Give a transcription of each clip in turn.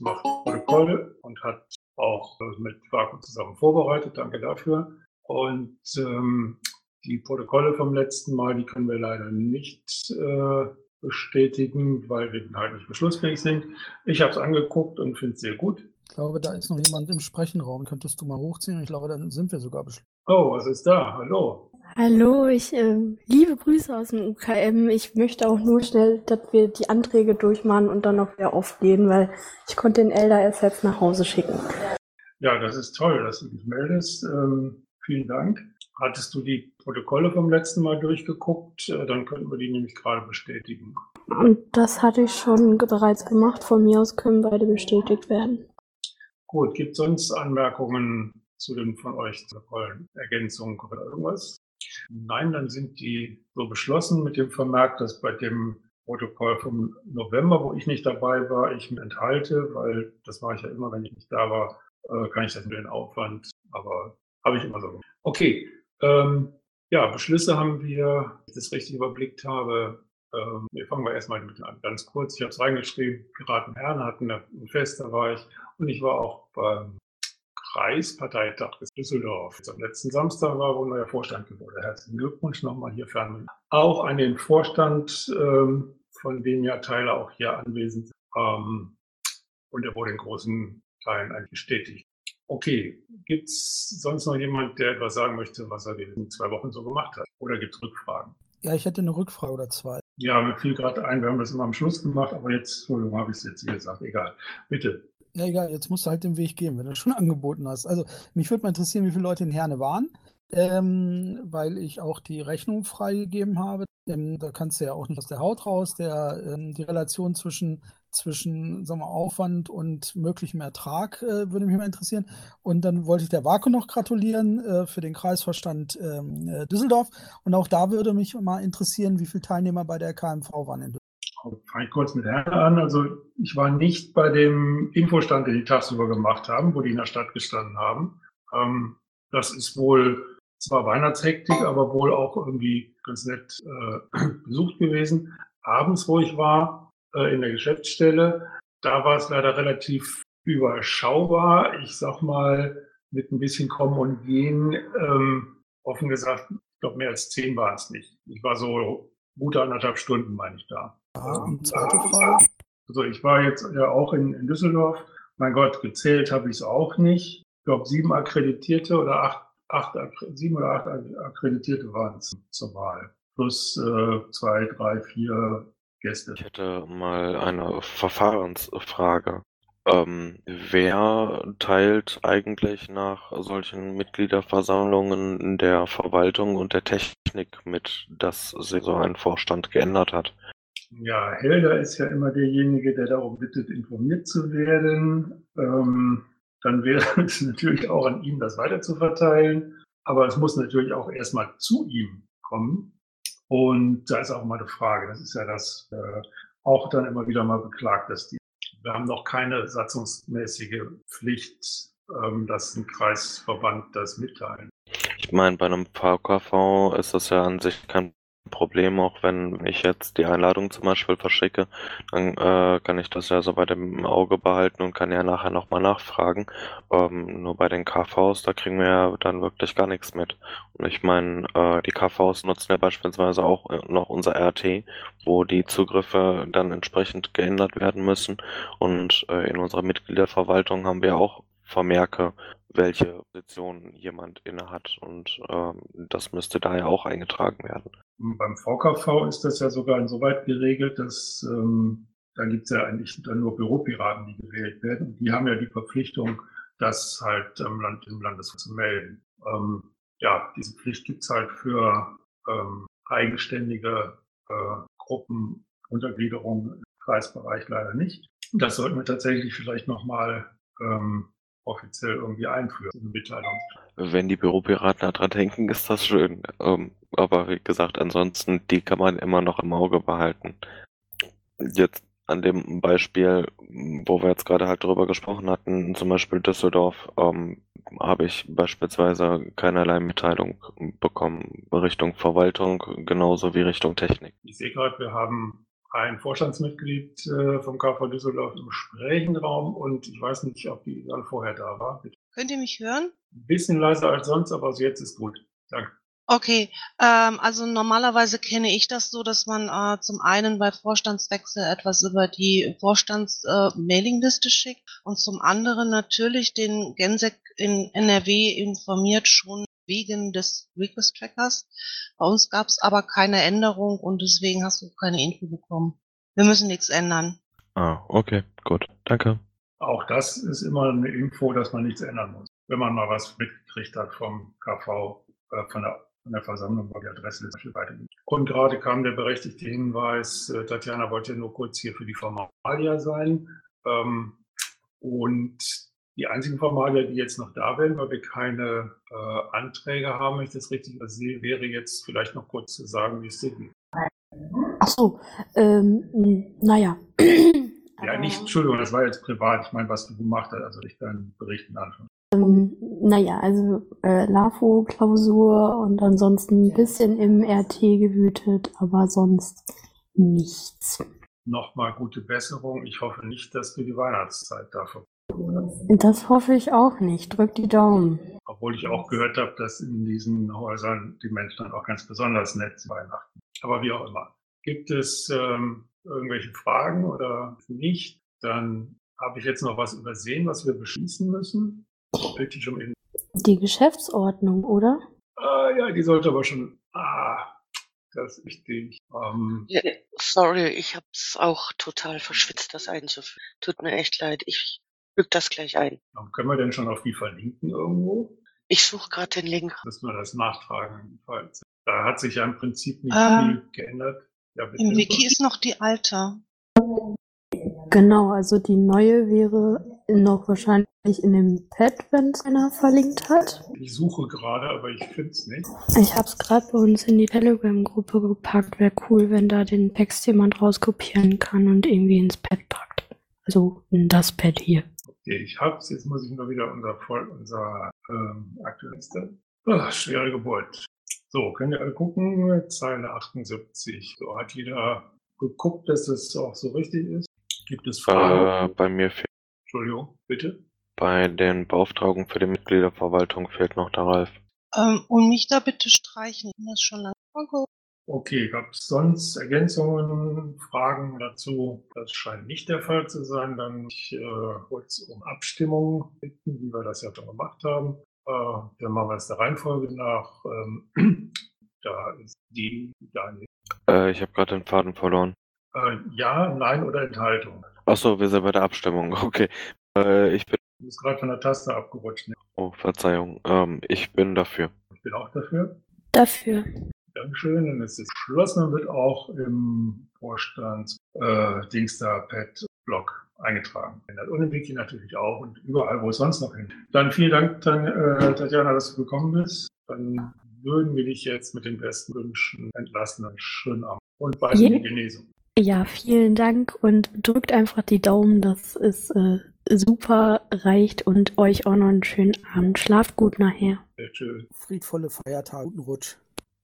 macht Protokoll und hat auch äh, mit Vaku zusammen vorbereitet. Danke dafür. Und ähm, die Protokolle vom letzten Mal, die können wir leider nicht äh, bestätigen, weil wir halt nicht beschlussfähig sind. Ich habe es angeguckt und finde es sehr gut. Ich glaube, da ist noch jemand im Sprechenraum. Könntest du mal hochziehen? Ich glaube, dann sind wir sogar beschlossen. Oh, was ist da? Hallo. Hallo, ich äh, liebe Grüße aus dem UKM. Ich möchte auch nur schnell, dass wir die Anträge durchmachen und dann noch wieder aufgehen, weil ich konnte den Elder erst jetzt nach Hause schicken. Ja, das ist toll, dass du dich meldest. Ähm, vielen Dank. Hattest du die Protokolle vom letzten Mal durchgeguckt? Äh, dann könnten wir die nämlich gerade bestätigen. Und das hatte ich schon bereits gemacht. Von mir aus können beide bestätigt werden. Gut, gibt es sonst Anmerkungen zu den von euch Protokollen, Ergänzungen oder irgendwas? Nein, dann sind die so beschlossen mit dem Vermerk, dass bei dem Protokoll vom November, wo ich nicht dabei war, ich mich enthalte, weil das mache ich ja immer, wenn ich nicht da war, äh, kann ich das mit den Aufwand, aber habe ich immer so. Okay, ähm, ja, Beschlüsse haben wir, wenn ich das richtig überblickt habe. Ähm, wir fangen wir erstmal mit an. Ganz kurz, ich habe es reingeschrieben, Piraten Herne hatten ein Fest, da war ich. Und ich war auch beim Kreisparteitag des Düsseldorf. Am letzten Samstag war wohl neuer Vorstand geworden. Herzlichen Glückwunsch nochmal hier fern. Auch an den Vorstand, ähm, von dem ja Teile auch hier anwesend sind. Und er wurde in großen Teilen eigentlich bestätigt. Okay, gibt es sonst noch jemand, der etwas sagen möchte, was er in den zwei Wochen so gemacht hat? Oder gibt es Rückfragen? Ja, ich hätte eine Rückfrage oder zwei. Ja, mir fiel gerade ein, wir haben das immer am Schluss gemacht, aber jetzt, Entschuldigung, habe ich es jetzt hier gesagt. Egal. Bitte. Ja, egal, jetzt musst du halt den Weg gehen, wenn du schon angeboten hast. Also, mich würde mal interessieren, wie viele Leute in Herne waren, ähm, weil ich auch die Rechnung freigegeben habe. Ähm, da kannst du ja auch nicht aus der Haut raus. Der, ähm, die Relation zwischen, zwischen sagen wir, Aufwand und möglichem Ertrag äh, würde mich mal interessieren. Und dann wollte ich der Vaku noch gratulieren äh, für den Kreisvorstand ähm, äh, Düsseldorf. Und auch da würde mich mal interessieren, wie viele Teilnehmer bei der KMV waren in Düsseldorf. Fange kurz mit Herrn an. Also ich war nicht bei dem Infostand, den die tagsüber gemacht haben, wo die in der Stadt gestanden haben. Ähm, das ist wohl zwar Weihnachtshektik, aber wohl auch irgendwie ganz nett äh, besucht gewesen. Abends, wo ich war, äh, in der Geschäftsstelle, da war es leider relativ überschaubar. Ich sag mal, mit ein bisschen Kommen und Gehen, ähm, offen gesagt, ich glaube, mehr als zehn waren es nicht. Ich war so gute anderthalb Stunden, meine ich da. Und zweite Frage. Also ich war jetzt ja auch in, in Düsseldorf. Mein Gott, gezählt habe ich es auch nicht. Ich glaube, sieben Akkreditierte oder acht, acht, sieben oder acht Akkreditierte waren es zur Wahl. Plus äh, zwei, drei, vier Gäste. Ich hätte mal eine Verfahrensfrage. Ähm, wer teilt eigentlich nach solchen Mitgliederversammlungen der Verwaltung und der Technik mit, dass sich so ein Vorstand geändert hat? Ja, Helder ist ja immer derjenige, der darum bittet, informiert zu werden. Ähm, dann wäre es natürlich auch an ihm, das weiter zu verteilen. Aber es muss natürlich auch erstmal zu ihm kommen. Und da ist auch mal eine Frage. Das ist ja das äh, auch dann immer wieder mal beklagt, dass die wir haben noch keine satzungsmäßige Pflicht, ähm, dass ein Kreisverband das mitteilen. Ich meine, bei einem VKV ist das ja an sich kein Problem, auch wenn ich jetzt die Einladung zum Beispiel verschicke, dann äh, kann ich das ja so bei dem Auge behalten und kann ja nachher nochmal nachfragen. Ähm, nur bei den KVs, da kriegen wir ja dann wirklich gar nichts mit. Und ich meine, äh, die KVs nutzen ja beispielsweise auch äh, noch unser RT, wo die Zugriffe dann entsprechend geändert werden müssen. Und äh, in unserer Mitgliederverwaltung haben wir auch Vermerke, welche Position jemand innehat. Und ähm, das müsste daher auch eingetragen werden. Beim VKV ist das ja sogar insoweit geregelt, dass ähm, da gibt es ja eigentlich dann nur Büropiraten, die gewählt werden. Die haben ja die Verpflichtung, das halt im, Land, im Landesrat zu melden. Ähm, ja, diese Pflicht gibt es halt für ähm, eigenständige äh, Gruppen, Untergliederungen im Kreisbereich leider nicht. Das sollten wir tatsächlich vielleicht nochmal ähm, offiziell irgendwie einführen, eine Mitteilung. Wenn die Büropiraten daran denken, ist das schön. Ähm, aber wie gesagt, ansonsten, die kann man immer noch im Auge behalten. Jetzt an dem Beispiel, wo wir jetzt gerade halt drüber gesprochen hatten, zum Beispiel Düsseldorf, ähm, habe ich beispielsweise keinerlei Mitteilung bekommen Richtung Verwaltung, genauso wie Richtung Technik. Ich sehe gerade, wir haben ein Vorstandsmitglied äh, vom KV Düsseldorf im Sprechenraum und ich weiß nicht, ob die dann vorher da war. Bitte. Könnt ihr mich hören? Ein bisschen leiser als sonst, aber also jetzt ist gut. Danke. Okay, ähm, also normalerweise kenne ich das so, dass man äh, zum einen bei Vorstandswechsel etwas über die Vorstands-Mailingliste äh, schickt und zum anderen natürlich den Gensec in NRW informiert schon wegen des Request Trackers. Bei uns gab es aber keine Änderung und deswegen hast du keine Info bekommen. Wir müssen nichts ändern. Ah, okay, gut. Danke. Auch das ist immer eine Info, dass man nichts ändern muss. Wenn man mal was mitgekriegt hat vom KV, äh, von der von der Versammlung, wo die Adresse zum weitergeht. Und gerade kam der berechtigte Hinweis, äh, Tatjana wollte nur kurz hier für die Formalia sein. Ähm, und die einzigen Formalia, die jetzt noch da wären, weil wir keine äh, Anträge haben, wenn ich das richtig sehe, wäre jetzt vielleicht noch kurz zu sagen, wie es dir geht. Ach so, ähm, naja. Ja, nicht, Entschuldigung, das war jetzt privat. Ich meine, was du gemacht hast, also ich deinen Berichten anschauen. Ähm, naja, also äh, LAFO-Klausur und ansonsten ein bisschen im RT gewütet, aber sonst nichts. Nochmal gute Besserung. Ich hoffe nicht, dass du die Weihnachtszeit dafür. Das hoffe ich auch nicht. Drück die Daumen. Obwohl ich auch gehört habe, dass in diesen Häusern die Menschen dann auch ganz besonders nett sind Weihnachten. Aber wie auch immer. Gibt es ähm, irgendwelche Fragen oder nicht? Dann habe ich jetzt noch was übersehen, was wir beschließen müssen. Die Geschäftsordnung, oder? Ah, ja, die sollte aber schon. Ah, das ist wichtig. Ähm, ja, sorry, ich habe es auch total verschwitzt, das einzuführen. Tut mir echt leid. Ich füge das gleich ein. Können wir denn schon auf die verlinken irgendwo? Ich suche gerade den Link. Müssen wir das nachtragen. Da hat sich ja im Prinzip nicht äh, viel geändert. Ja, Im Wiki ist noch die alte. Genau, also die neue wäre noch wahrscheinlich in dem Pad, wenn es einer verlinkt hat. Ich suche gerade, aber ich finde es nicht. Ich habe es gerade bei uns in die Telegram-Gruppe gepackt. Wäre cool, wenn da den Text jemand rauskopieren kann und irgendwie ins Pad packt. Also in das Pad hier. Okay, ich hab's. Jetzt muss ich nur wieder unser, unser ähm, aktuellste. Oh, schwere Geburt. So, könnt ihr alle gucken. Zeile 78. So, hat jeder geguckt, dass es auch so richtig ist? Gibt es Fragen? Äh, bei mir fehlt. Entschuldigung, bitte. Bei den Beauftragungen für die Mitgliederverwaltung fehlt noch der Ralf. Ähm, und mich da bitte streichen. Ich das schon lange Okay, gab es sonst Ergänzungen, Fragen dazu? Das scheint nicht der Fall zu sein. Dann ich, äh, kurz um Abstimmung bitten, wie wir das ja schon gemacht haben. Äh, dann machen wir es der Reihenfolge nach. Ähm, da ist die Daniel. Äh, ich habe gerade den Faden verloren. Äh, ja, nein oder Enthaltung. Achso, wir sind bei der Abstimmung. Okay. Äh, ich bin. Du bist gerade von der Taste abgerutscht. Ne? Oh, Verzeihung. Ähm, ich bin dafür. Ich bin auch dafür. Dafür. Dankeschön. Dann ist es beschlossen Dann wird auch im Vorstand äh, Dingster-Pad-Blog eingetragen. Und im Wiki natürlich auch und überall, wo es sonst noch hin. Dann vielen Dank, dann, äh, Tatjana, dass du gekommen bist. Dann würden wir dich jetzt mit den besten Wünschen entlassen. Einen schönen Abend und bald yeah. die Genesung. Ja, vielen Dank und drückt einfach die Daumen, dass es äh, super reicht und euch auch noch einen schönen Abend. Schlaft gut nachher. Sehr schön. Friedvolle Feiertage, guten Rutsch.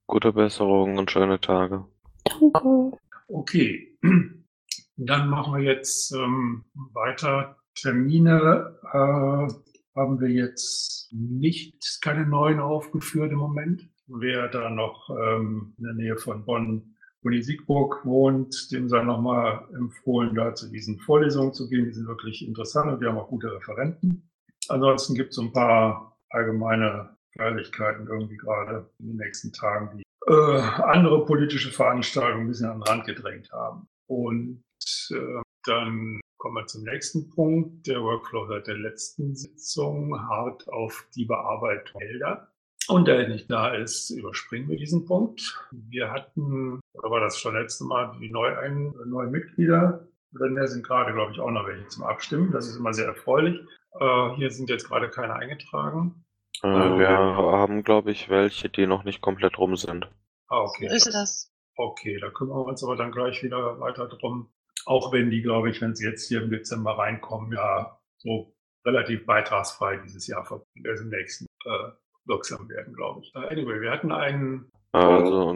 Gute Besserung und schöne Tage. Danke. Okay, dann machen wir jetzt ähm, weiter. Termine äh, haben wir jetzt nicht, keine neuen aufgeführt im Moment. Wer da noch ähm, in der Nähe von Bonn Uni Siegburg wohnt, dem sei nochmal empfohlen, da zu diesen Vorlesungen zu gehen. Die sind wirklich interessant und wir haben auch gute Referenten. Ansonsten gibt es ein paar allgemeine Feierlichkeiten irgendwie gerade in den nächsten Tagen, die äh, andere politische Veranstaltungen ein bisschen an den Rand gedrängt haben. Und äh, dann kommen wir zum nächsten Punkt. Der Workflow seit der letzten Sitzung hart auf die Bearbeitung Gelder. Und da er nicht da ist, überspringen wir diesen Punkt. Wir hatten, oder war das schon letzte Mal, die neuen, neuen Mitglieder. Denn da sind gerade, glaube ich, auch noch welche zum Abstimmen. Das ist immer sehr erfreulich. Äh, hier sind jetzt gerade keine eingetragen. Äh, wir haben, glaube ich, welche, die noch nicht komplett rum sind. Ah, okay. So ist das. Okay, da kümmern wir uns aber dann gleich wieder weiter drum. Auch wenn die, glaube ich, wenn sie jetzt hier im Dezember reinkommen, ja so relativ beitragsfrei dieses Jahr also im nächsten äh, wirksam werden, glaube ich. Anyway, wir hatten einen. Also,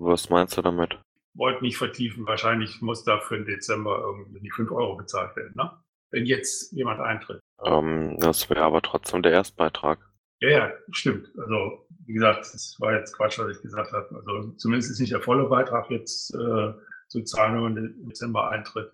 was meinst du damit? wollt nicht vertiefen. Wahrscheinlich muss da für den Dezember irgendwie die 5 Euro bezahlt werden, ne? Wenn jetzt jemand eintritt. Ähm, das wäre aber trotzdem der Erstbeitrag. Ja, ja, stimmt. Also, wie gesagt, das war jetzt Quatsch, was ich gesagt habe. Also, zumindest ist nicht der volle Beitrag jetzt äh, zu zahlen, wenn man im Dezember eintritt.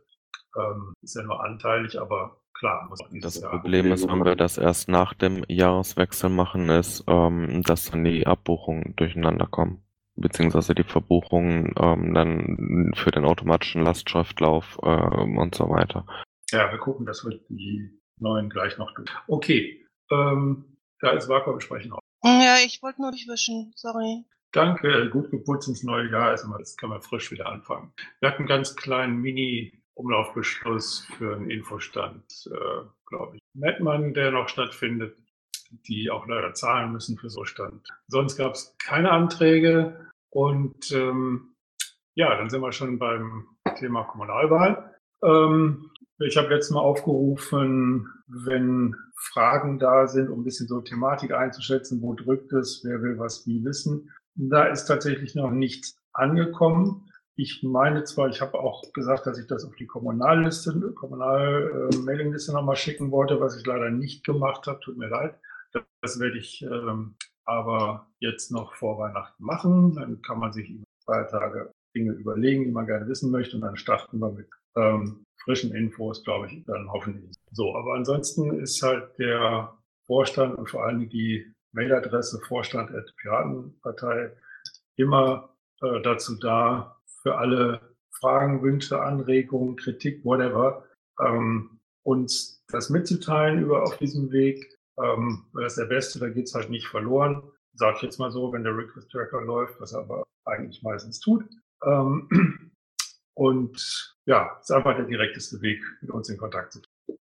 Ähm, ist ja nur anteilig, aber klar. Muss auch Das Jahr. Problem ist, wenn wir das erst nach dem Jahreswechsel machen, ist, ähm, dass dann die Abbuchungen durcheinander kommen. Beziehungsweise die Verbuchungen ähm, dann für den automatischen Lastschriftlauf ähm, und so weiter. Ja, wir gucken, dass wir die neuen gleich noch tun. Okay, ähm, da ist Vakuum sprechen auch. Ja, ich wollte nur dich wischen, sorry. Danke, gut geputzt ins neue Jahr. Also jetzt kann man frisch wieder anfangen. Wir hatten einen ganz kleinen Mini-Umlaufbeschluss für einen Infostand, äh, glaube ich. Mettmann, der noch stattfindet, die auch leider zahlen müssen für so Stand. Sonst gab es keine Anträge und ähm, ja, dann sind wir schon beim Thema Kommunalwahl. Ähm, ich habe letztes Mal aufgerufen, wenn Fragen da sind, um ein bisschen so Thematik einzuschätzen, wo drückt es, wer will was wie wissen. Da ist tatsächlich noch nichts angekommen. Ich meine zwar, ich habe auch gesagt, dass ich das auf die Kommunalliste, Kommunal-Mailingliste nochmal schicken wollte, was ich leider nicht gemacht habe. Tut mir leid. Das werde ich ähm, aber jetzt noch vor Weihnachten machen. Dann kann man sich über zwei Tage Dinge überlegen, die man gerne wissen möchte. Und dann starten wir mit ähm, frischen Infos, glaube ich, dann hoffentlich. So, aber ansonsten ist halt der Vorstand und vor allem die Mailadresse Vorstand at Piratenpartei immer äh, dazu da, für alle Fragen, Wünsche, Anregungen, Kritik, whatever, ähm, uns das mitzuteilen über auf diesem Weg. Ähm, das ist der Beste, da geht's halt nicht verloren. Sag ich jetzt mal so, wenn der Request Tracker läuft, was er aber eigentlich meistens tut. Ähm, und ja, ist einfach der direkteste Weg, mit uns in Kontakt zu treten.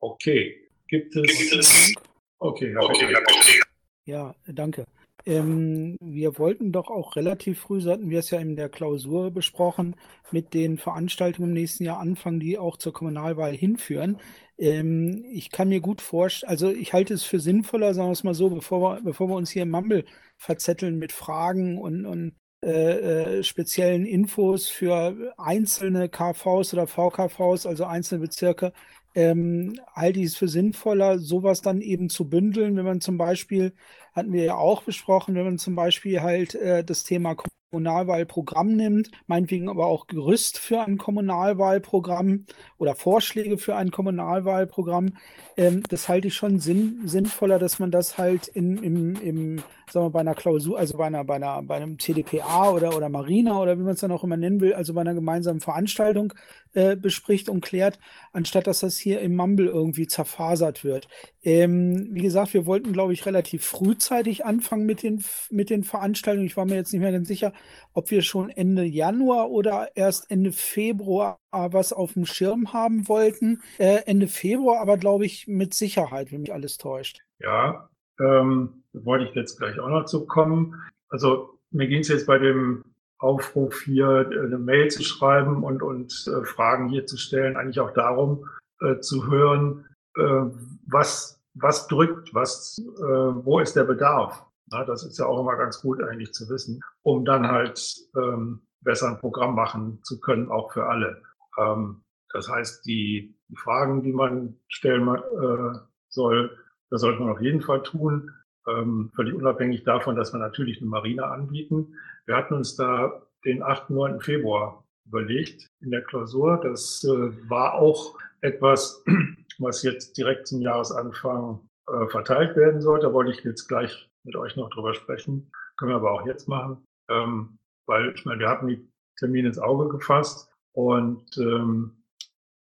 Okay, gibt es. Okay, okay, okay. Ja, danke. Ähm, wir wollten doch auch relativ früh, so hatten wir es ja in der Klausur besprochen, mit den Veranstaltungen im nächsten Jahr anfangen, die auch zur Kommunalwahl hinführen. Ähm, ich kann mir gut vorstellen, also ich halte es für sinnvoller, sagen wir es mal so, bevor wir, bevor wir uns hier im Mumble verzetteln mit Fragen und, und äh, äh, speziellen Infos für einzelne KVs oder VKVs, also einzelne Bezirke, ähm, halte ich es für sinnvoller, sowas dann eben zu bündeln, wenn man zum Beispiel, hatten wir ja auch besprochen, wenn man zum Beispiel halt äh, das Thema Kommunalwahlprogramm nimmt, meinetwegen aber auch Gerüst für ein Kommunalwahlprogramm oder Vorschläge für ein Kommunalwahlprogramm. Ähm, das halte ich schon sinn, sinnvoller, dass man das halt in, im, im, sagen wir, bei einer Klausur, also bei einer, bei einer, bei einem TDPA oder, oder Marina oder wie man es dann auch immer nennen will, also bei einer gemeinsamen Veranstaltung äh, bespricht und klärt, anstatt dass das hier im Mumble irgendwie zerfasert wird. Ähm, wie gesagt, wir wollten, glaube ich, relativ frühzeitig anfangen mit den, mit den Veranstaltungen. Ich war mir jetzt nicht mehr ganz sicher, ob wir schon Ende Januar oder erst Ende Februar was auf dem Schirm haben wollten. Äh, Ende Februar aber, glaube ich, mit Sicherheit, wenn mich alles täuscht. Ja, ähm, wollte ich jetzt gleich auch noch zu kommen. Also mir ging es jetzt bei dem Aufruf hier, eine Mail zu schreiben und, und äh, Fragen hier zu stellen, eigentlich auch darum äh, zu hören, äh, was, was drückt, was, äh, wo ist der Bedarf. Na, das ist ja auch immer ganz gut eigentlich zu wissen, um dann halt ähm, besser ein Programm machen zu können, auch für alle. Ähm, das heißt, die, Fragen, die man stellen äh, soll, das sollte man auf jeden Fall tun, ähm, völlig unabhängig davon, dass wir natürlich eine Marina anbieten. Wir hatten uns da den 8. 9. Februar überlegt in der Klausur. Das äh, war auch etwas, was jetzt direkt zum Jahresanfang äh, verteilt werden sollte. Da wollte ich jetzt gleich mit euch noch drüber sprechen. Können wir aber auch jetzt machen, ähm, weil ich meine, wir hatten die Termine ins Auge gefasst und ähm,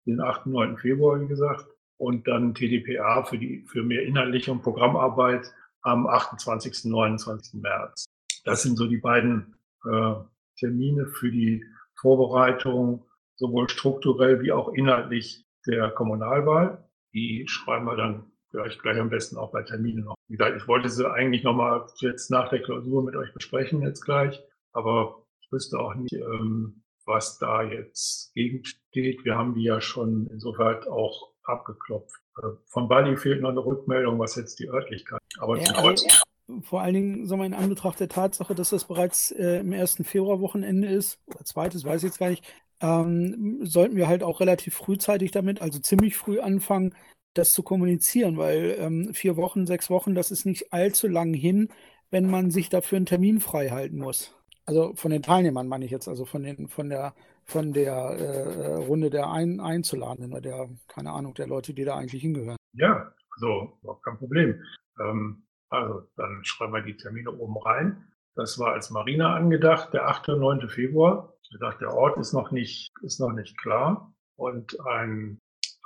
den 8. 9. Februar, wie gesagt, und dann TDPA für die für mehr inhaltliche und Programmarbeit am 28. 29. März. Das sind so die beiden äh, Termine für die Vorbereitung sowohl strukturell wie auch inhaltlich der Kommunalwahl. Die schreiben wir dann vielleicht gleich am besten auch bei Terminen noch. Wie gesagt, ich wollte sie eigentlich nochmal jetzt nach der Klausur mit euch besprechen jetzt gleich, aber ich wüsste auch nicht, ähm, was da jetzt gegensteht. Wir haben die ja schon insoweit auch abgeklopft. Äh, von Bali fehlt noch eine Rückmeldung, was jetzt die Örtlichkeit. Aber ja, also, vor allen Dingen, sagen wir, in Anbetracht der Tatsache, dass das bereits äh, im ersten Februarwochenende ist, oder zweites, weiß ich jetzt gar nicht, ähm, sollten wir halt auch relativ frühzeitig damit, also ziemlich früh anfangen, das zu kommunizieren, weil ähm, vier Wochen, sechs Wochen, das ist nicht allzu lang hin, wenn man sich dafür einen Termin frei halten muss. Also von den Teilnehmern meine ich jetzt, also von den, von der, von der äh, Runde der Ein Einzuladenen oder der, keine Ahnung, der Leute, die da eigentlich hingehören. Ja, also überhaupt kein Problem. Ähm, also dann schreiben wir die Termine oben rein. Das war als Marina angedacht, der 8. und 9. Februar. Wie gesagt, der Ort ist noch nicht, ist noch nicht klar. Und ein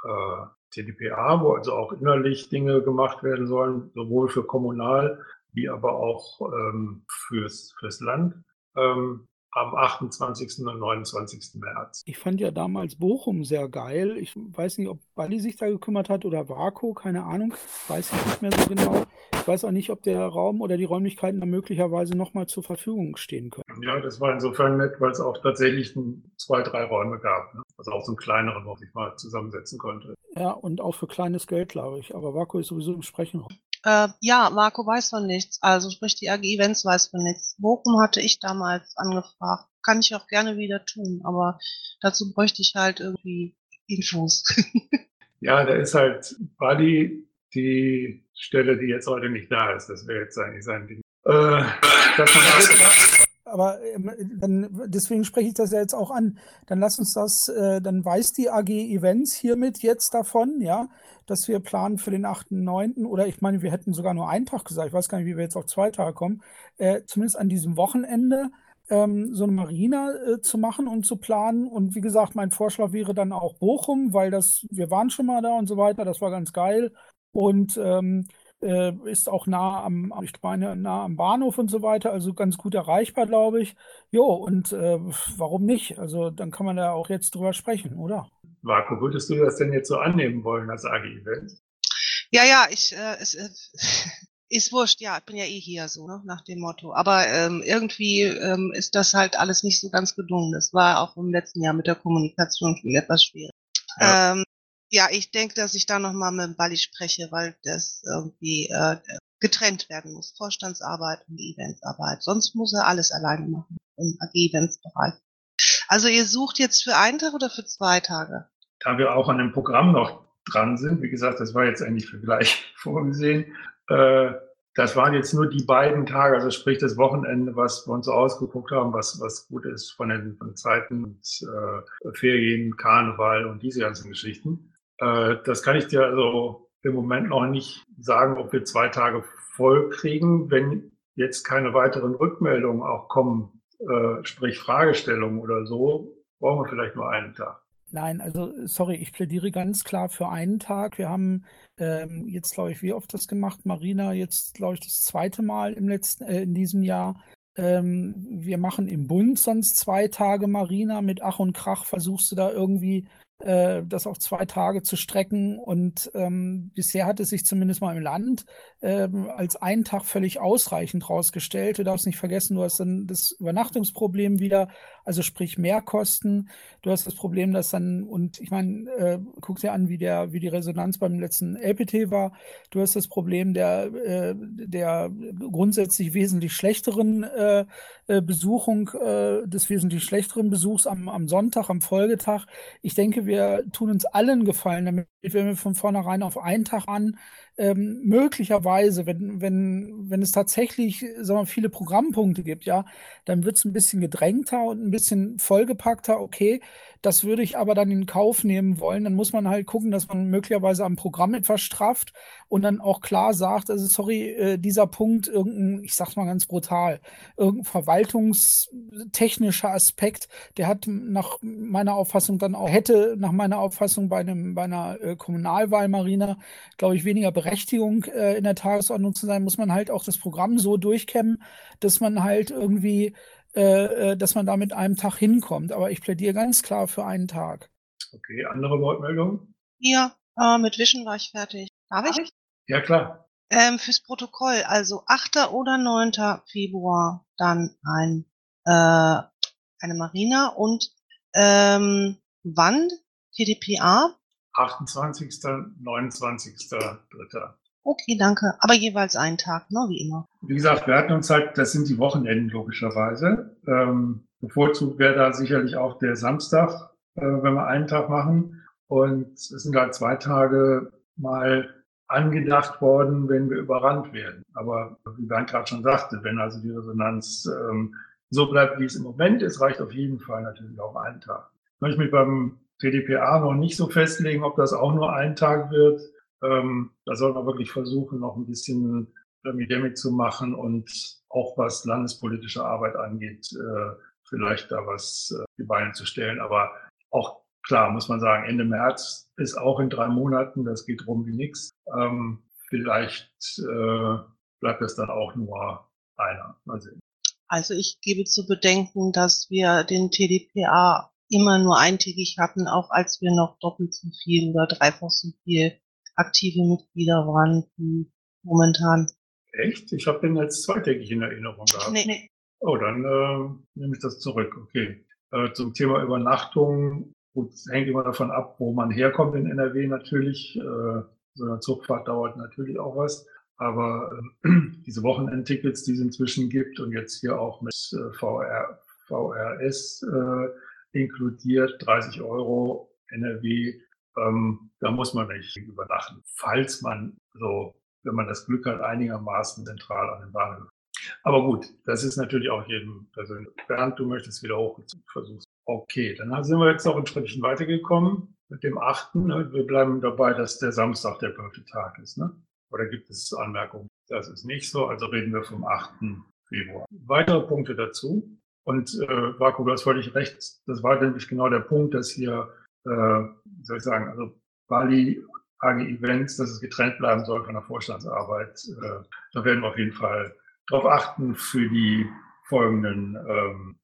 äh, TDPA, wo also auch innerlich Dinge gemacht werden sollen, sowohl für kommunal wie aber auch ähm, fürs, fürs Land. Ähm, am 28. und 29. März. Ich fand ja damals Bochum sehr geil. Ich weiß nicht, ob Bali sich da gekümmert hat oder Vaku, keine Ahnung. Weiß ich nicht mehr so genau. Ich weiß auch nicht, ob der Raum oder die Räumlichkeiten da möglicherweise nochmal zur Verfügung stehen können. Ja, das war insofern nett, weil es auch tatsächlich ein, zwei, drei Räume gab. Ne? Also auch so einen kleineren, wo ich mal zusammensetzen konnte. Ja, und auch für kleines Geld, glaube ich. Aber Vaku ist sowieso im Sprechen. Äh, ja, Marco weiß von nichts. Also sprich, die AG Events weiß von nichts. Bochum hatte ich damals angefragt. Kann ich auch gerne wieder tun, aber dazu bräuchte ich halt irgendwie Infos. ja, da ist halt Buddy die Stelle, die jetzt heute nicht da ist. Das wäre jetzt eigentlich sein Ding. Äh, das aber ähm, dann, deswegen spreche ich das ja jetzt auch an. Dann lass uns das, äh, dann weiß die AG Events hiermit jetzt davon, ja, dass wir planen für den 8.9. oder ich meine, wir hätten sogar nur einen Tag gesagt, ich weiß gar nicht, wie wir jetzt auf zwei Tage kommen, äh, zumindest an diesem Wochenende ähm, so eine Marina äh, zu machen und zu planen. Und wie gesagt, mein Vorschlag wäre dann auch Bochum, weil das, wir waren schon mal da und so weiter, das war ganz geil. Und ähm, äh, ist auch nah am, ich meine, nah am Bahnhof und so weiter, also ganz gut erreichbar, glaube ich. Jo, und äh, warum nicht? Also dann kann man da auch jetzt drüber sprechen, oder? Marco, würdest du das denn jetzt so annehmen wollen als AG-Event? Ja, ja, ich, äh, es, äh, ist wurscht, ja, ich bin ja eh hier so, ne, nach dem Motto. Aber ähm, irgendwie ähm, ist das halt alles nicht so ganz gelungen. Das war auch im letzten Jahr mit der Kommunikation schon etwas schwierig. Ja. Ähm, ja, ich denke, dass ich da nochmal mit dem Bali spreche, weil das irgendwie äh, getrennt werden muss. Vorstandsarbeit und Eventsarbeit. Sonst muss er alles alleine machen im AG-Eventsbereich. Also ihr sucht jetzt für einen Tag oder für zwei Tage? Da wir auch an dem Programm noch dran sind, wie gesagt, das war jetzt eigentlich für gleich vorgesehen, äh, das waren jetzt nur die beiden Tage, also sprich das Wochenende, was wir uns so ausgeguckt haben, was, was gut ist von den, von Zeiten, äh, Ferien, Karneval und diese ganzen Geschichten. Äh, das kann ich dir also im Moment noch nicht sagen, ob wir zwei Tage voll kriegen, wenn jetzt keine weiteren Rückmeldungen auch kommen, äh, sprich Fragestellungen oder so, brauchen wir vielleicht nur einen Tag. Nein, also sorry, ich plädiere ganz klar für einen Tag. Wir haben ähm, jetzt, glaube ich, wie oft das gemacht? Marina, jetzt, glaube ich, das zweite Mal im letzten, äh, in diesem Jahr. Ähm, wir machen im Bund sonst zwei Tage Marina mit Ach und Krach. Versuchst du da irgendwie das auf zwei Tage zu strecken. Und ähm, bisher hat es sich zumindest mal im Land ähm, als einen Tag völlig ausreichend rausgestellt. Du darfst nicht vergessen, du hast dann das Übernachtungsproblem wieder, also sprich Mehrkosten. Du hast das Problem, dass dann, und ich meine, äh, guck dir an, wie, der, wie die Resonanz beim letzten LPT war. Du hast das Problem der, äh, der grundsätzlich wesentlich schlechteren äh, äh, Besuchung, äh, des wesentlich schlechteren Besuchs am, am Sonntag, am Folgetag. Ich denke, wir tun uns allen Gefallen, damit wir von vornherein auf einen Tag an ähm, möglicherweise, wenn, wenn, wenn es tatsächlich sagen wir, viele Programmpunkte gibt, ja, dann wird es ein bisschen gedrängter und ein bisschen vollgepackter, okay. Das würde ich aber dann in Kauf nehmen wollen. Dann muss man halt gucken, dass man möglicherweise am Programm etwas strafft und dann auch klar sagt, also sorry, äh, dieser Punkt, irgendein, ich sag's mal ganz brutal, irgendein verwaltungstechnischer Aspekt, der hat nach meiner Auffassung dann auch, hätte nach meiner Auffassung bei einem, bei einer äh, Kommunalwahlmarina, glaube ich, weniger Berechtigung äh, in der Tagesordnung zu sein, muss man halt auch das Programm so durchkämmen, dass man halt irgendwie äh, äh, dass man da mit einem Tag hinkommt. Aber ich plädiere ganz klar für einen Tag. Okay, andere Wortmeldungen? Ja, äh, mit Wischen war ich fertig. Darf ich? Ja, klar. Ähm, fürs Protokoll, also 8. oder 9. Februar dann ein, äh, eine Marina und ähm, wann TDPA? 28., 29., 3. Okay, danke. Aber jeweils einen Tag, ne, wie immer. Wie gesagt, wir hatten uns halt, das sind die Wochenenden logischerweise. Ähm, bevorzugt wäre da sicherlich auch der Samstag, äh, wenn wir einen Tag machen. Und es sind halt zwei Tage mal angedacht worden, wenn wir überrannt werden. Aber wie Bernd gerade schon sagte, wenn also die Resonanz ähm, so bleibt, wie es im Moment ist, reicht auf jeden Fall natürlich auch ein Tag. Ich mich beim TDPA noch nicht so festlegen, ob das auch nur ein Tag wird. Ähm, da soll man wirklich versuchen, noch ein bisschen Epidemic zu machen und auch was landespolitische Arbeit angeht, äh, vielleicht da was äh, die Beine zu stellen. Aber auch klar, muss man sagen, Ende März ist auch in drei Monaten, das geht rum wie nix. Ähm, vielleicht äh, bleibt es dann auch nur einer. Mal sehen. Also ich gebe zu bedenken, dass wir den TDPA immer nur eintägig hatten, auch als wir noch doppelt so viel oder dreifach so viel aktive Mitglieder waren wie momentan. Echt? Ich habe den als zweitägig in Erinnerung gehabt. Nee, nee. Oh, dann äh, nehme ich das zurück. Okay. Äh, zum Thema Übernachtung, gut, es hängt immer davon ab, wo man herkommt in NRW natürlich. Äh, so eine Zugfahrt dauert natürlich auch was. Aber äh, diese Wochenendtickets, die es inzwischen gibt und jetzt hier auch mit äh, VR, VRS äh, inkludiert, 30 Euro NRW, ähm, da muss man nicht übernachten. Falls man so, wenn man das Glück hat, einigermaßen zentral an den Bahnhof. Aber gut, das ist natürlich auch jedem persönlich. Bernd, du möchtest wieder hoch versuchen. Okay, dann sind wir jetzt noch ein Schrittchen weitergekommen mit dem achten. Ne? Wir bleiben dabei, dass der Samstag der perfekte Tag ist. Ne? Oder gibt es Anmerkungen? Das ist nicht so, also reden wir vom 8. Februar. Weitere Punkte dazu. Und äh, Vaku, du hast völlig recht. Das war nämlich genau der Punkt, dass hier, äh, wie soll ich sagen, also Bali AG Events, dass es getrennt bleiben soll von der Vorstandsarbeit. Äh, da werden wir auf jeden Fall darauf achten für die folgenden ähm,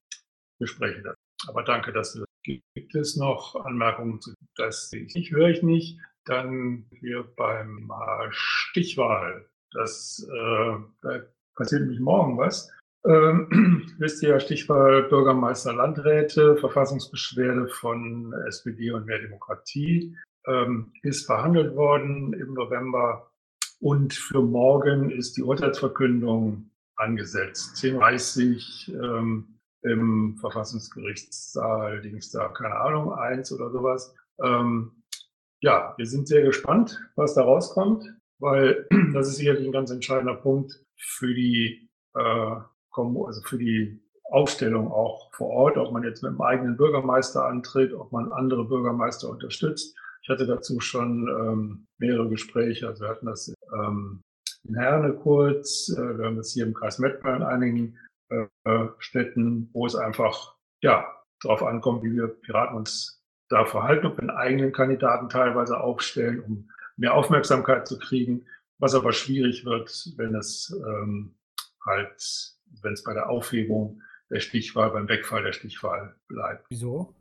Gespräche. Aber danke, dass du das Gibt es noch Anmerkungen zu das sehe ich nicht, höre ich nicht. Dann hier beim Stichwahl. Das äh, da passiert nämlich morgen was. Ähm, wisst ihr ja, Stichwahl Bürgermeister Landräte, Verfassungsbeschwerde von SPD und Mehr Demokratie ähm, ist verhandelt worden im November und für morgen ist die Urteilsverkündung angesetzt. 10.30 ähm, im Verfassungsgerichtssaal, Dings da, keine Ahnung, eins oder sowas. Ähm, ja, wir sind sehr gespannt, was da rauskommt, weil das ist sicherlich ein ganz entscheidender Punkt für die, äh, also für die Aufstellung auch vor Ort, ob man jetzt mit dem eigenen Bürgermeister antritt, ob man andere Bürgermeister unterstützt. Ich hatte dazu schon ähm, mehrere Gespräche. Also wir hatten das ähm, in Herne kurz, äh, wir haben das hier im Kreis Mettmann in einigen äh, Städten, wo es einfach ja darauf ankommt, wie wir Piraten uns da verhalten, ob wir eigenen Kandidaten teilweise aufstellen, um mehr Aufmerksamkeit zu kriegen, was aber schwierig wird, wenn es ähm, halt, wenn es bei der Aufhebung der Stichwahl, beim Wegfall der Stichwahl bleibt. Wieso?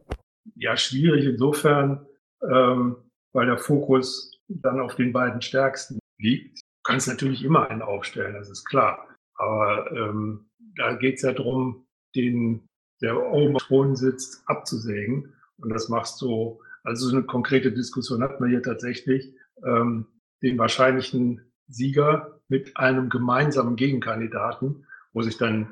Ja, schwierig insofern, ähm, weil der Fokus dann auf den beiden Stärksten liegt. Du kannst natürlich immer einen aufstellen, das ist klar. Aber ähm, da geht es ja darum, den, der oben auf Thron sitzt, abzusägen. Und das machst du, also so eine konkrete Diskussion hat man hier tatsächlich, ähm, den wahrscheinlichen Sieger mit einem gemeinsamen Gegenkandidaten, wo sich dann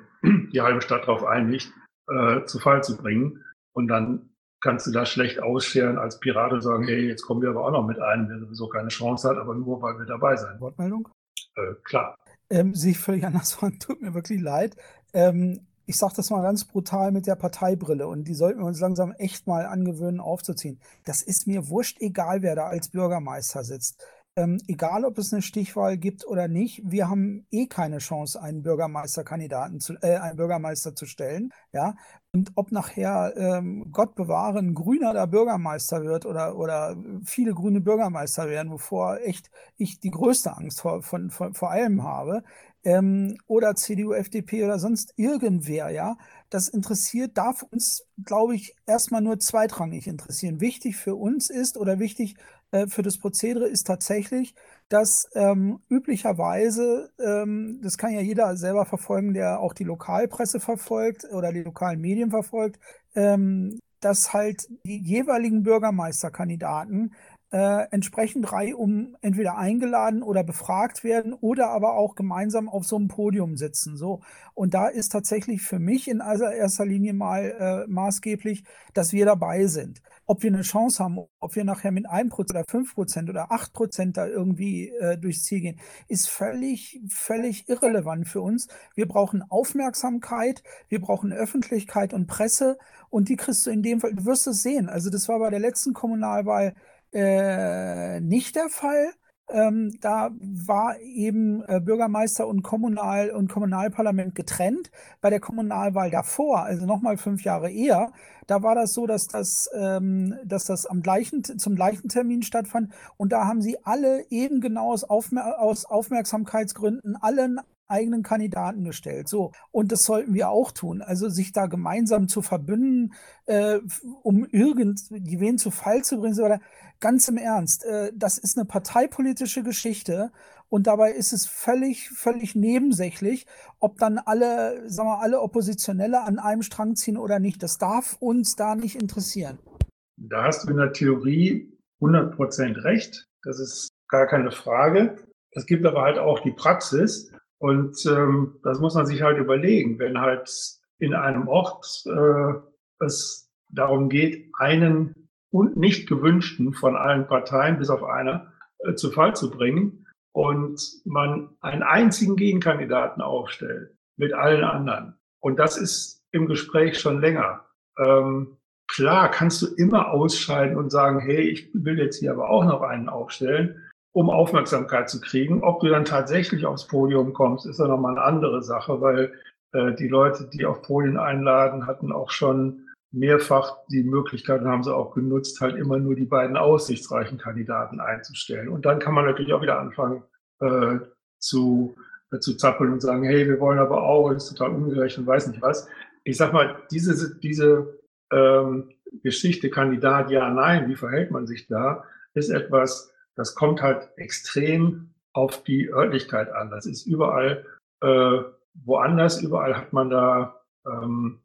die halbe Stadt darauf einigt, äh, zu Fall zu bringen. Und dann kannst du das schlecht ausscheren als Pirat und sagen, hey, jetzt kommen wir aber auch noch mit einem, der sowieso keine Chance hat, aber nur, weil wir dabei sein. Wortmeldung? Äh, klar. Ähm, sehe ich völlig anders von, tut mir wirklich leid. Ähm, ich sage das mal ganz brutal mit der Parteibrille und die sollten wir uns langsam echt mal angewöhnen aufzuziehen. Das ist mir wurscht, egal wer da als Bürgermeister sitzt. Ähm, egal, ob es eine Stichwahl gibt oder nicht, wir haben eh keine Chance, einen Bürgermeisterkandidaten zu, äh, einen Bürgermeister zu stellen. Ja, und ob nachher ähm, Gott bewahre ein Grüner da Bürgermeister wird oder oder viele grüne Bürgermeister werden, wovor echt ich die größte Angst vor, von, von, vor allem habe, ähm, oder CDU, FDP oder sonst irgendwer, ja, das interessiert, darf uns, glaube ich, erstmal nur zweitrangig interessieren. Wichtig für uns ist oder wichtig äh, für das Prozedere ist tatsächlich, dass ähm, üblicherweise, ähm, das kann ja jeder selber verfolgen, der auch die Lokalpresse verfolgt oder die lokalen Medien verfolgt, ähm, dass halt die jeweiligen Bürgermeisterkandidaten äh, entsprechend reihum entweder eingeladen oder befragt werden oder aber auch gemeinsam auf so einem Podium sitzen. So. Und da ist tatsächlich für mich in erster Linie mal äh, maßgeblich, dass wir dabei sind. Ob wir eine Chance haben, ob wir nachher mit 1% oder 5% oder 8% da irgendwie äh, durchs Ziel gehen, ist völlig, völlig irrelevant für uns. Wir brauchen Aufmerksamkeit, wir brauchen Öffentlichkeit und Presse und die kriegst du in dem Fall, du wirst es sehen. Also das war bei der letzten Kommunalwahl äh, nicht der Fall. Ähm, da war eben äh, Bürgermeister und Kommunal- und Kommunalparlament getrennt. Bei der Kommunalwahl davor, also nochmal fünf Jahre eher, da war das so, dass das, ähm, dass das am gleichen, zum gleichen Termin stattfand. Und da haben sie alle eben genau aus, Aufmer aus Aufmerksamkeitsgründen allen eigenen Kandidaten gestellt. So, und das sollten wir auch tun. Also sich da gemeinsam zu verbünden, äh, um irgendwen zu Fall zu bringen, so weiter. Ganz im Ernst, äh, das ist eine parteipolitische Geschichte und dabei ist es völlig, völlig nebensächlich, ob dann alle, sagen wir, alle Oppositionelle an einem Strang ziehen oder nicht. Das darf uns da nicht interessieren. Da hast du in der Theorie 100 Prozent recht. Das ist gar keine Frage. Es gibt aber halt auch die Praxis und ähm, das muss man sich halt überlegen, wenn halt in einem Ort äh, es darum geht, einen und nicht gewünschten von allen Parteien, bis auf einer, äh, zu Fall zu bringen und man einen einzigen Gegenkandidaten aufstellt mit allen anderen. Und das ist im Gespräch schon länger. Ähm, klar kannst du immer ausscheiden und sagen, hey, ich will jetzt hier aber auch noch einen aufstellen, um Aufmerksamkeit zu kriegen. Ob du dann tatsächlich aufs Podium kommst, ist ja nochmal eine andere Sache, weil äh, die Leute, die auf Podien einladen, hatten auch schon mehrfach die Möglichkeit, haben sie auch genutzt, halt immer nur die beiden aussichtsreichen Kandidaten einzustellen. Und dann kann man natürlich auch wieder anfangen äh, zu, äh, zu zappeln und sagen, hey, wir wollen aber auch, ist total ungerecht und weiß nicht was. Ich sag mal, diese, diese ähm, Geschichte Kandidat, ja, nein, wie verhält man sich da, ist etwas, das kommt halt extrem auf die Örtlichkeit an. Das ist überall äh, woanders, überall hat man da ähm,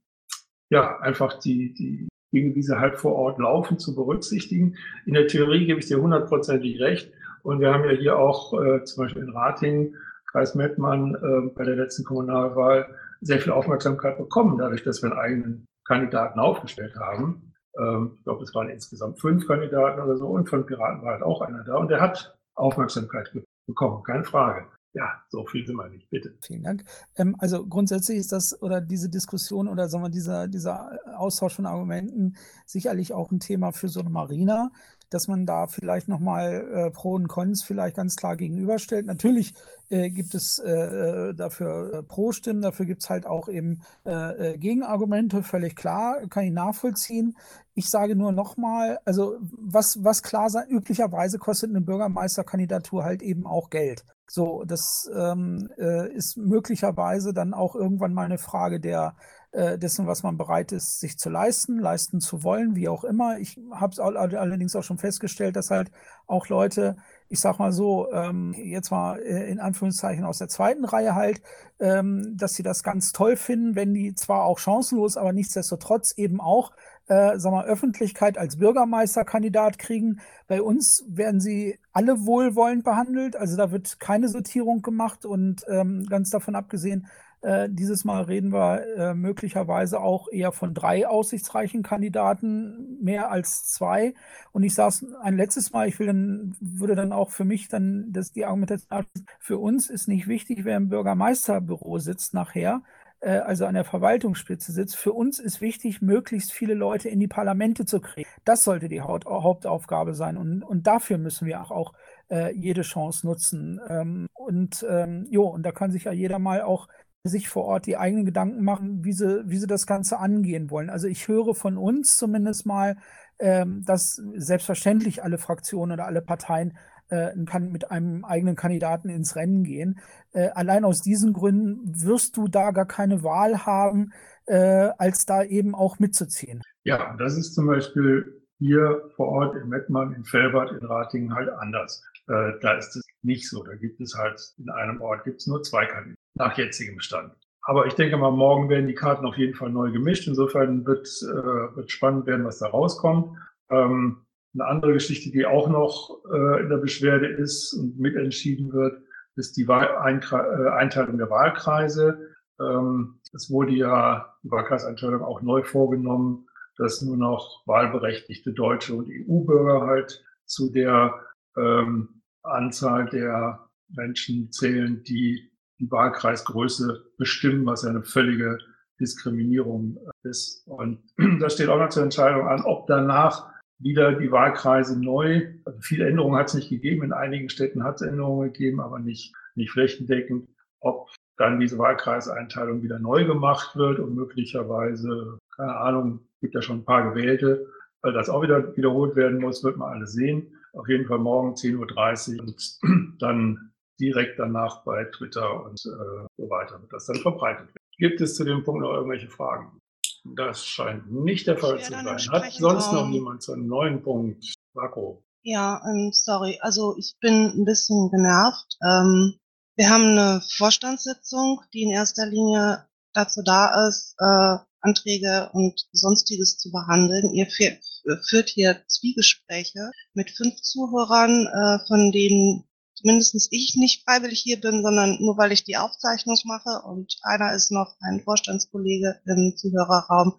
ja, einfach die, die Dinge, wie sie halt vor Ort laufen, zu berücksichtigen. In der Theorie gebe ich dir hundertprozentig recht. Und wir haben ja hier auch äh, zum Beispiel in Ratingen, Kreis Mettmann, äh, bei der letzten Kommunalwahl sehr viel Aufmerksamkeit bekommen, dadurch, dass wir einen eigenen Kandidaten aufgestellt haben. Ähm, ich glaube, es waren insgesamt fünf Kandidaten oder so und von Piraten war halt auch einer da und der hat Aufmerksamkeit bekommen, keine Frage. Ja, so viel sind wir nicht, bitte. Vielen Dank. Ähm, also grundsätzlich ist das oder diese Diskussion oder sagen wir dieser, dieser Austausch von Argumenten sicherlich auch ein Thema für so eine Marina, dass man da vielleicht nochmal äh, Pro und Cons vielleicht ganz klar gegenüberstellt. Natürlich äh, gibt es äh, äh dafür äh, Pro-Stimmen, dafür gibt es halt auch eben äh, Gegenargumente, völlig klar, kann ich nachvollziehen. Ich sage nur nochmal, also was, was klar sein, üblicherweise kostet eine Bürgermeisterkandidatur halt eben auch Geld. So, das ähm, äh, ist möglicherweise dann auch irgendwann mal eine Frage der äh, dessen, was man bereit ist, sich zu leisten, leisten zu wollen, wie auch immer. Ich habe es allerdings auch schon festgestellt, dass halt auch Leute, ich sag mal so, ähm, jetzt mal äh, in Anführungszeichen aus der zweiten Reihe halt, ähm, dass sie das ganz toll finden, wenn die zwar auch chancenlos, aber nichtsdestotrotz eben auch äh, sag mal, Öffentlichkeit als Bürgermeisterkandidat kriegen. Bei uns werden sie alle wohlwollend behandelt. Also da wird keine Sortierung gemacht und ähm, ganz davon abgesehen, äh, dieses Mal reden wir äh, möglicherweise auch eher von drei aussichtsreichen Kandidaten, mehr als zwei. Und ich saß ein letztes Mal, ich will dann, würde dann auch für mich dann, dass die Argumentation, für uns ist nicht wichtig, wer im Bürgermeisterbüro sitzt nachher, äh, also an der Verwaltungsspitze sitzt. Für uns ist wichtig, möglichst viele Leute in die Parlamente zu kriegen. Das sollte die Haupt Hauptaufgabe sein. Und, und dafür müssen wir auch, auch äh, jede Chance nutzen. Ähm, und ähm, jo, und da kann sich ja jeder mal auch sich vor Ort die eigenen Gedanken machen, wie sie, wie sie das Ganze angehen wollen. Also ich höre von uns zumindest mal, ähm, dass selbstverständlich alle Fraktionen oder alle Parteien äh, kann mit einem eigenen Kandidaten ins Rennen gehen. Äh, allein aus diesen Gründen wirst du da gar keine Wahl haben, äh, als da eben auch mitzuziehen. Ja, das ist zum Beispiel hier vor Ort in Mettmann, in Felbert, in Ratingen halt anders. Da ist es nicht so. Da gibt es halt in einem Ort gibt es nur zwei Kandidaten nach jetzigem Stand. Aber ich denke mal, morgen werden die Karten auf jeden Fall neu gemischt. Insofern wird, äh, wird spannend werden, was da rauskommt. Ähm, Eine andere Geschichte, die auch noch äh, in der Beschwerde ist und mitentschieden wird, ist die Wahl äh, Einteilung der Wahlkreise. Ähm, es wurde ja die Wahlkreiseinteilung auch neu vorgenommen, dass nur noch wahlberechtigte deutsche und EU-Bürger halt zu der ähm, Anzahl der Menschen zählen, die die Wahlkreisgröße bestimmen, was ja eine völlige Diskriminierung ist. Und da steht auch noch zur Entscheidung an, ob danach wieder die Wahlkreise neu, also viele Änderungen hat es nicht gegeben, in einigen Städten hat es Änderungen gegeben, aber nicht, nicht flächendeckend, ob dann diese Wahlkreiseinteilung wieder neu gemacht wird und möglicherweise, keine Ahnung, gibt ja schon ein paar gewählte, weil das auch wieder wiederholt werden muss, wird man alles sehen. Auf jeden Fall morgen 10.30 Uhr und dann direkt danach bei Twitter und äh, so weiter wird das dann verbreitet werden. Gibt es zu dem Punkt noch irgendwelche Fragen? Das scheint nicht der Fall zu sein. Hat sonst noch jemand zu einem neuen Punkt? Marco? Ja, ähm, sorry. Also ich bin ein bisschen genervt. Ähm, wir haben eine Vorstandssitzung, die in erster Linie dazu da ist, äh, Anträge und Sonstiges zu behandeln. Ihr führt hier Zwiegespräche mit fünf Zuhörern, äh, von denen mindestens ich nicht freiwillig hier bin, sondern nur weil ich die Aufzeichnung mache und einer ist noch ein Vorstandskollege im Zuhörerraum.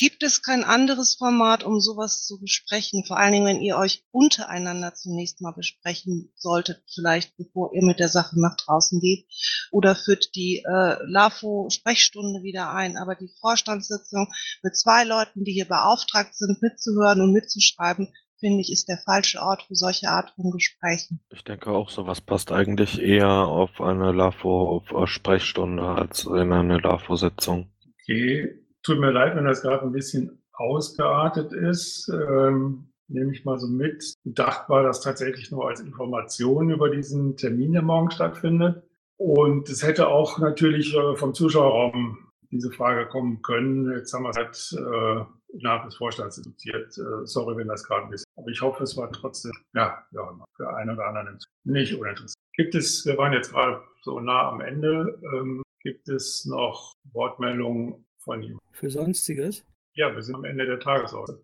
Gibt es kein anderes Format, um sowas zu besprechen? Vor allen Dingen, wenn ihr euch untereinander zunächst mal besprechen solltet, vielleicht bevor ihr mit der Sache nach draußen geht. Oder führt die äh, LAFO-Sprechstunde wieder ein. Aber die Vorstandssitzung mit zwei Leuten, die hier beauftragt sind, mitzuhören und mitzuschreiben, finde ich, ist der falsche Ort für solche Art von Gesprächen. Ich denke auch, sowas passt eigentlich eher auf eine LAFO-Sprechstunde als in eine LAFO-Sitzung. Okay, tut mir leid, wenn das gerade ein bisschen ausgeartet ist. Ähm, nehme ich mal so mit. Gedacht war das tatsächlich nur als Information über diesen Termin, der morgen stattfindet. Und es hätte auch natürlich äh, vom Zuschauerraum diese Frage kommen können. Jetzt haben wir es halt äh, innerhalb des Vorstands diskutiert. Äh, sorry, wenn das gerade ein bisschen. Aber ich hoffe, es war trotzdem, ja, ja, für einen oder anderen nicht uninteressant. Gibt es, wir waren jetzt gerade so nah am Ende, ähm, gibt es noch Wortmeldungen von ihm? Für Sonstiges? Ja, wir sind am Ende der Tagesordnung.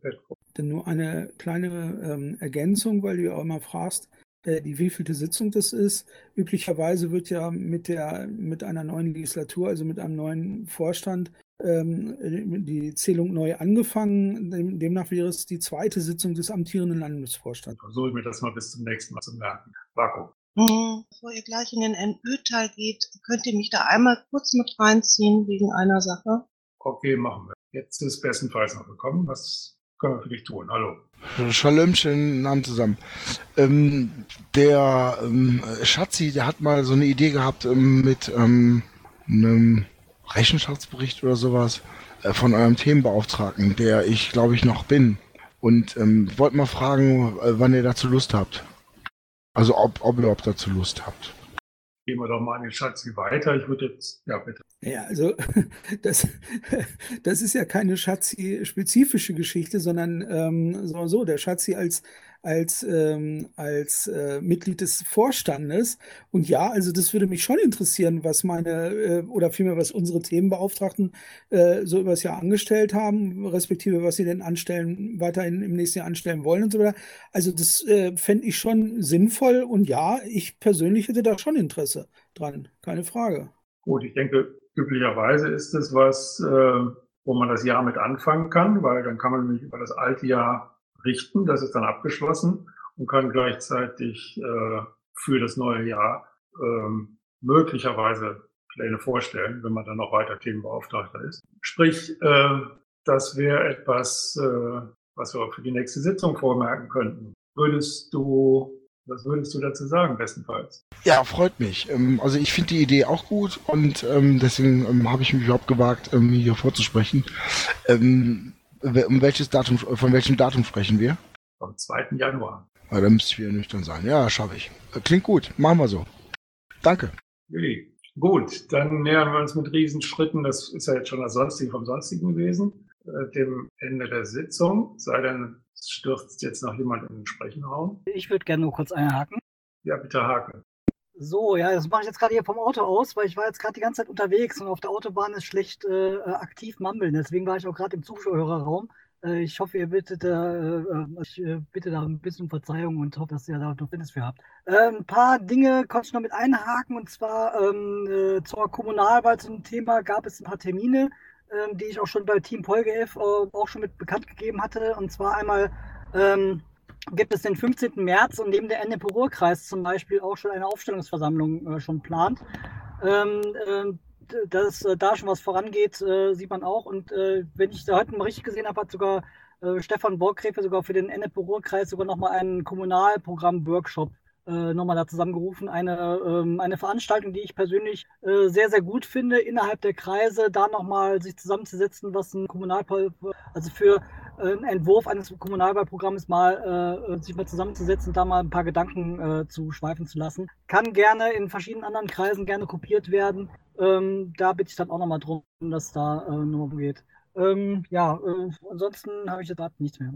Denn nur eine kleine ähm, Ergänzung, weil du ja auch immer fragst, äh, die wievielte Sitzung das ist. Üblicherweise wird ja mit der mit einer neuen Legislatur, also mit einem neuen Vorstand, ähm, die Zählung neu angefangen. Demnach wäre es die zweite Sitzung des amtierenden Landesvorstands. Versuche ich mir das mal bis zum nächsten Mal zu merken. Marco. Mhm. Bevor ihr gleich in den NÖ-Teil geht, könnt ihr mich da einmal kurz mit reinziehen wegen einer Sache? Okay, machen wir. Jetzt ist bestenfalls noch gekommen. Was können wir für dich tun? Hallo. Shalom, schönen Abend zusammen. Ähm, der ähm, Schatzi, der hat mal so eine Idee gehabt ähm, mit ähm, einem Rechenschaftsbericht oder sowas äh, von eurem Themenbeauftragten, der ich glaube ich noch bin. Und ähm, wollte mal fragen, äh, wann ihr dazu Lust habt. Also ob, ob ihr überhaupt dazu Lust habt. Gehen wir doch mal an den Schatzi weiter. Ich würde jetzt, ja bitte. Ja, also das, das ist ja keine Schatzi-spezifische Geschichte, sondern ähm, so, so, der Schatzi als als, ähm, als äh, Mitglied des Vorstandes. Und ja, also das würde mich schon interessieren, was meine äh, oder vielmehr was unsere Themenbeauftragten äh, so übers Jahr angestellt haben, respektive was sie denn anstellen, weiterhin im nächsten Jahr anstellen wollen und so weiter. Also das äh, fände ich schon sinnvoll und ja, ich persönlich hätte da schon Interesse dran, keine Frage. Gut, ich denke, üblicherweise ist es was, äh, wo man das Jahr mit anfangen kann, weil dann kann man nämlich über das alte Jahr richten. Das ist dann abgeschlossen und kann gleichzeitig äh, für das neue Jahr ähm, möglicherweise Pläne vorstellen, wenn man dann noch weiter Themenbeauftragter ist. Sprich, äh, das wäre etwas, äh, was wir für die nächste Sitzung vormerken könnten. Würdest du was würdest du dazu sagen, bestenfalls? Ja, freut mich. Ähm, also ich finde die Idee auch gut und ähm, deswegen ähm, habe ich mich überhaupt gewagt, hier vorzusprechen. Um welches Datum, von welchem Datum sprechen wir? Vom 2. Januar. Ja, da müsste ich wieder nüchtern sein. Ja, schaffe ich. Klingt gut. Machen wir so. Danke. Juli. Gut, dann nähern wir uns mit Riesenschritten, das ist ja jetzt schon das Sonstige vom Sonstigen gewesen, äh, dem Ende der Sitzung. Sei denn, es stürzt jetzt noch jemand in den Sprechenraum. Ich würde gerne nur kurz einhaken. Ja, bitte haken. So, ja, das mache ich jetzt gerade hier vom Auto aus, weil ich war jetzt gerade die ganze Zeit unterwegs und auf der Autobahn ist schlecht äh, aktiv Mambeln. Deswegen war ich auch gerade im Zuschauerraum. Äh, ich hoffe, ihr bittet, äh, äh, ich äh, bitte da ein bisschen Verzeihung und hoffe, dass ihr da noch Verständnis für habt. Äh, ein paar Dinge konnte ich noch mit einhaken und zwar ähm, äh, zur Kommunalwahl zum Thema gab es ein paar Termine, ähm, die ich auch schon bei Team PolGF auch schon mit bekannt gegeben hatte. Und zwar einmal ähm, gibt es den 15. März und neben der Ennepe-Ruhr-Kreis zum Beispiel auch schon eine Aufstellungsversammlung schon plant. Ähm, ähm, dass äh, da schon was vorangeht, äh, sieht man auch. Und äh, wenn ich da heute mal richtig gesehen habe, hat sogar äh, Stefan Borgräfe sogar für den Ennepe-Ruhr-Kreis sogar nochmal einen Kommunalprogramm-Workshop äh, nochmal da zusammengerufen. Eine, ähm, eine Veranstaltung, die ich persönlich äh, sehr, sehr gut finde, innerhalb der Kreise da nochmal sich zusammenzusetzen, was ein Kommunal, also für einen Entwurf eines Kommunalwahlprogramms mal sich mal zusammenzusetzen, da mal ein paar Gedanken zu schweifen zu lassen. Kann gerne in verschiedenen anderen Kreisen gerne kopiert werden. Ähm, da bitte ich dann auch nochmal drum, dass da äh, nochmal geht. Ähm, ja, äh, ansonsten habe ich jetzt gerade nichts mehr.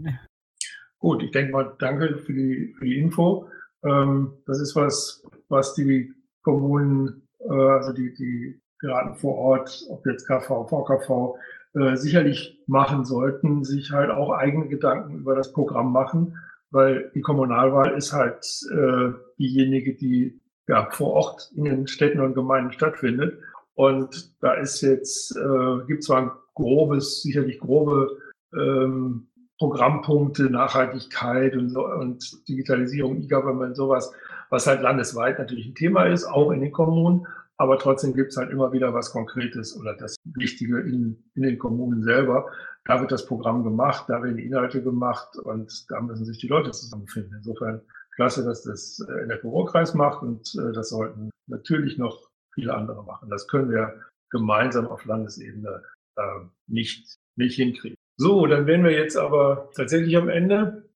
Gut, ich denke mal, danke für die, für die Info. Ähm, das ist was, was die Kommunen, äh, also die, die Piraten vor Ort, ob jetzt KV, VKV, äh, sicherlich machen sollten, sich halt auch eigene Gedanken über das Programm machen, weil die Kommunalwahl ist halt äh, diejenige, die ja, vor Ort in den Städten und Gemeinden stattfindet. Und da ist jetzt, äh, gibt zwar ein grobes, sicherlich grobe ähm, Programmpunkte, Nachhaltigkeit und, so, und Digitalisierung, E-Government, sowas, was halt landesweit natürlich ein Thema ist, auch in den Kommunen. Aber trotzdem gibt es halt immer wieder was Konkretes oder das Wichtige in, in den Kommunen selber. Da wird das Programm gemacht, da werden die Inhalte gemacht und da müssen sich die Leute zusammenfinden. Insofern klasse, dass das äh, der Bürokreis macht und äh, das sollten natürlich noch viele andere machen. Das können wir gemeinsam auf Landesebene äh, nicht, nicht hinkriegen. So, dann wären wir jetzt aber tatsächlich am Ende.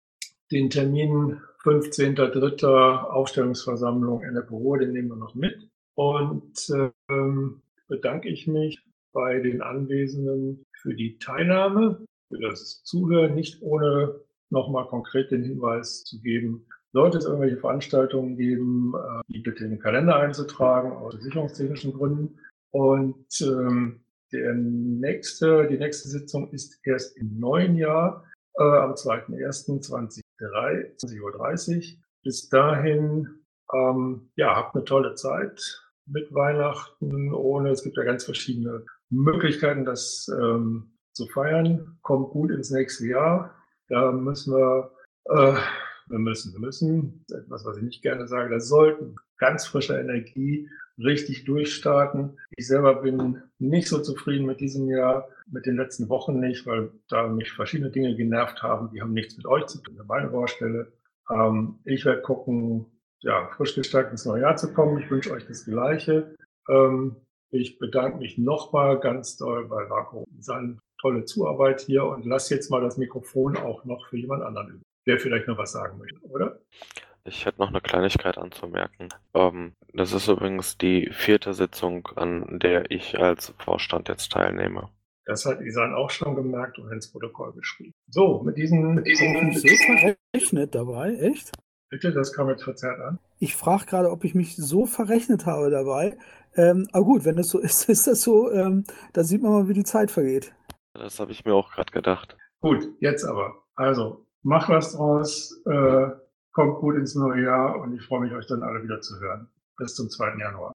Den Termin 15.03. Aufstellungsversammlung in der Büro, den nehmen wir noch mit. Und ähm, bedanke ich mich bei den Anwesenden für die Teilnahme, für das Zuhören, nicht ohne nochmal konkret den Hinweis zu geben, sollte es irgendwelche Veranstaltungen geben, äh, die bitte in den Kalender einzutragen, aus sicherungstechnischen Gründen. Und ähm, der nächste, die nächste Sitzung ist erst im neuen Jahr, äh, am 2.1.20.30 Uhr. Bis dahin, ähm, ja, habt eine tolle Zeit mit Weihnachten, ohne, es gibt ja ganz verschiedene Möglichkeiten, das ähm, zu feiern. Kommt gut ins nächste Jahr. Da müssen wir äh, wir müssen, wir müssen, etwas, was ich nicht gerne sage, das sollten ganz frischer Energie richtig durchstarten. Ich selber bin nicht so zufrieden mit diesem Jahr, mit den letzten Wochen nicht, weil da mich verschiedene Dinge genervt haben, die haben nichts mit euch zu tun, meine Baustelle. Ähm, ich werde gucken, ja, frisch gestärkt ins neue Jahr zu kommen. Ich wünsche euch das Gleiche. Ähm, ich bedanke mich nochmal ganz doll bei Marco für seine tolle Zuarbeit hier und lasse jetzt mal das Mikrofon auch noch für jemand anderen üben der vielleicht noch was sagen möchte, oder? Ich hätte noch eine Kleinigkeit anzumerken. Ähm, das ist übrigens die vierte Sitzung, an der ich als Vorstand jetzt teilnehme. Das hat Isan auch schon gemerkt und ins Protokoll geschrieben. So, mit diesen. Mit diesen so verrechnet dabei, echt? Bitte, das kam jetzt verzerrt an. Ich frage gerade, ob ich mich so verrechnet habe dabei. Ähm, aber gut, wenn das so ist, ist das so, ähm, da sieht man mal, wie die Zeit vergeht. Das habe ich mir auch gerade gedacht. Gut, jetzt aber. Also, Mach was draus, äh, kommt gut ins neue Jahr und ich freue mich, euch dann alle wieder zu hören. Bis zum 2. Januar.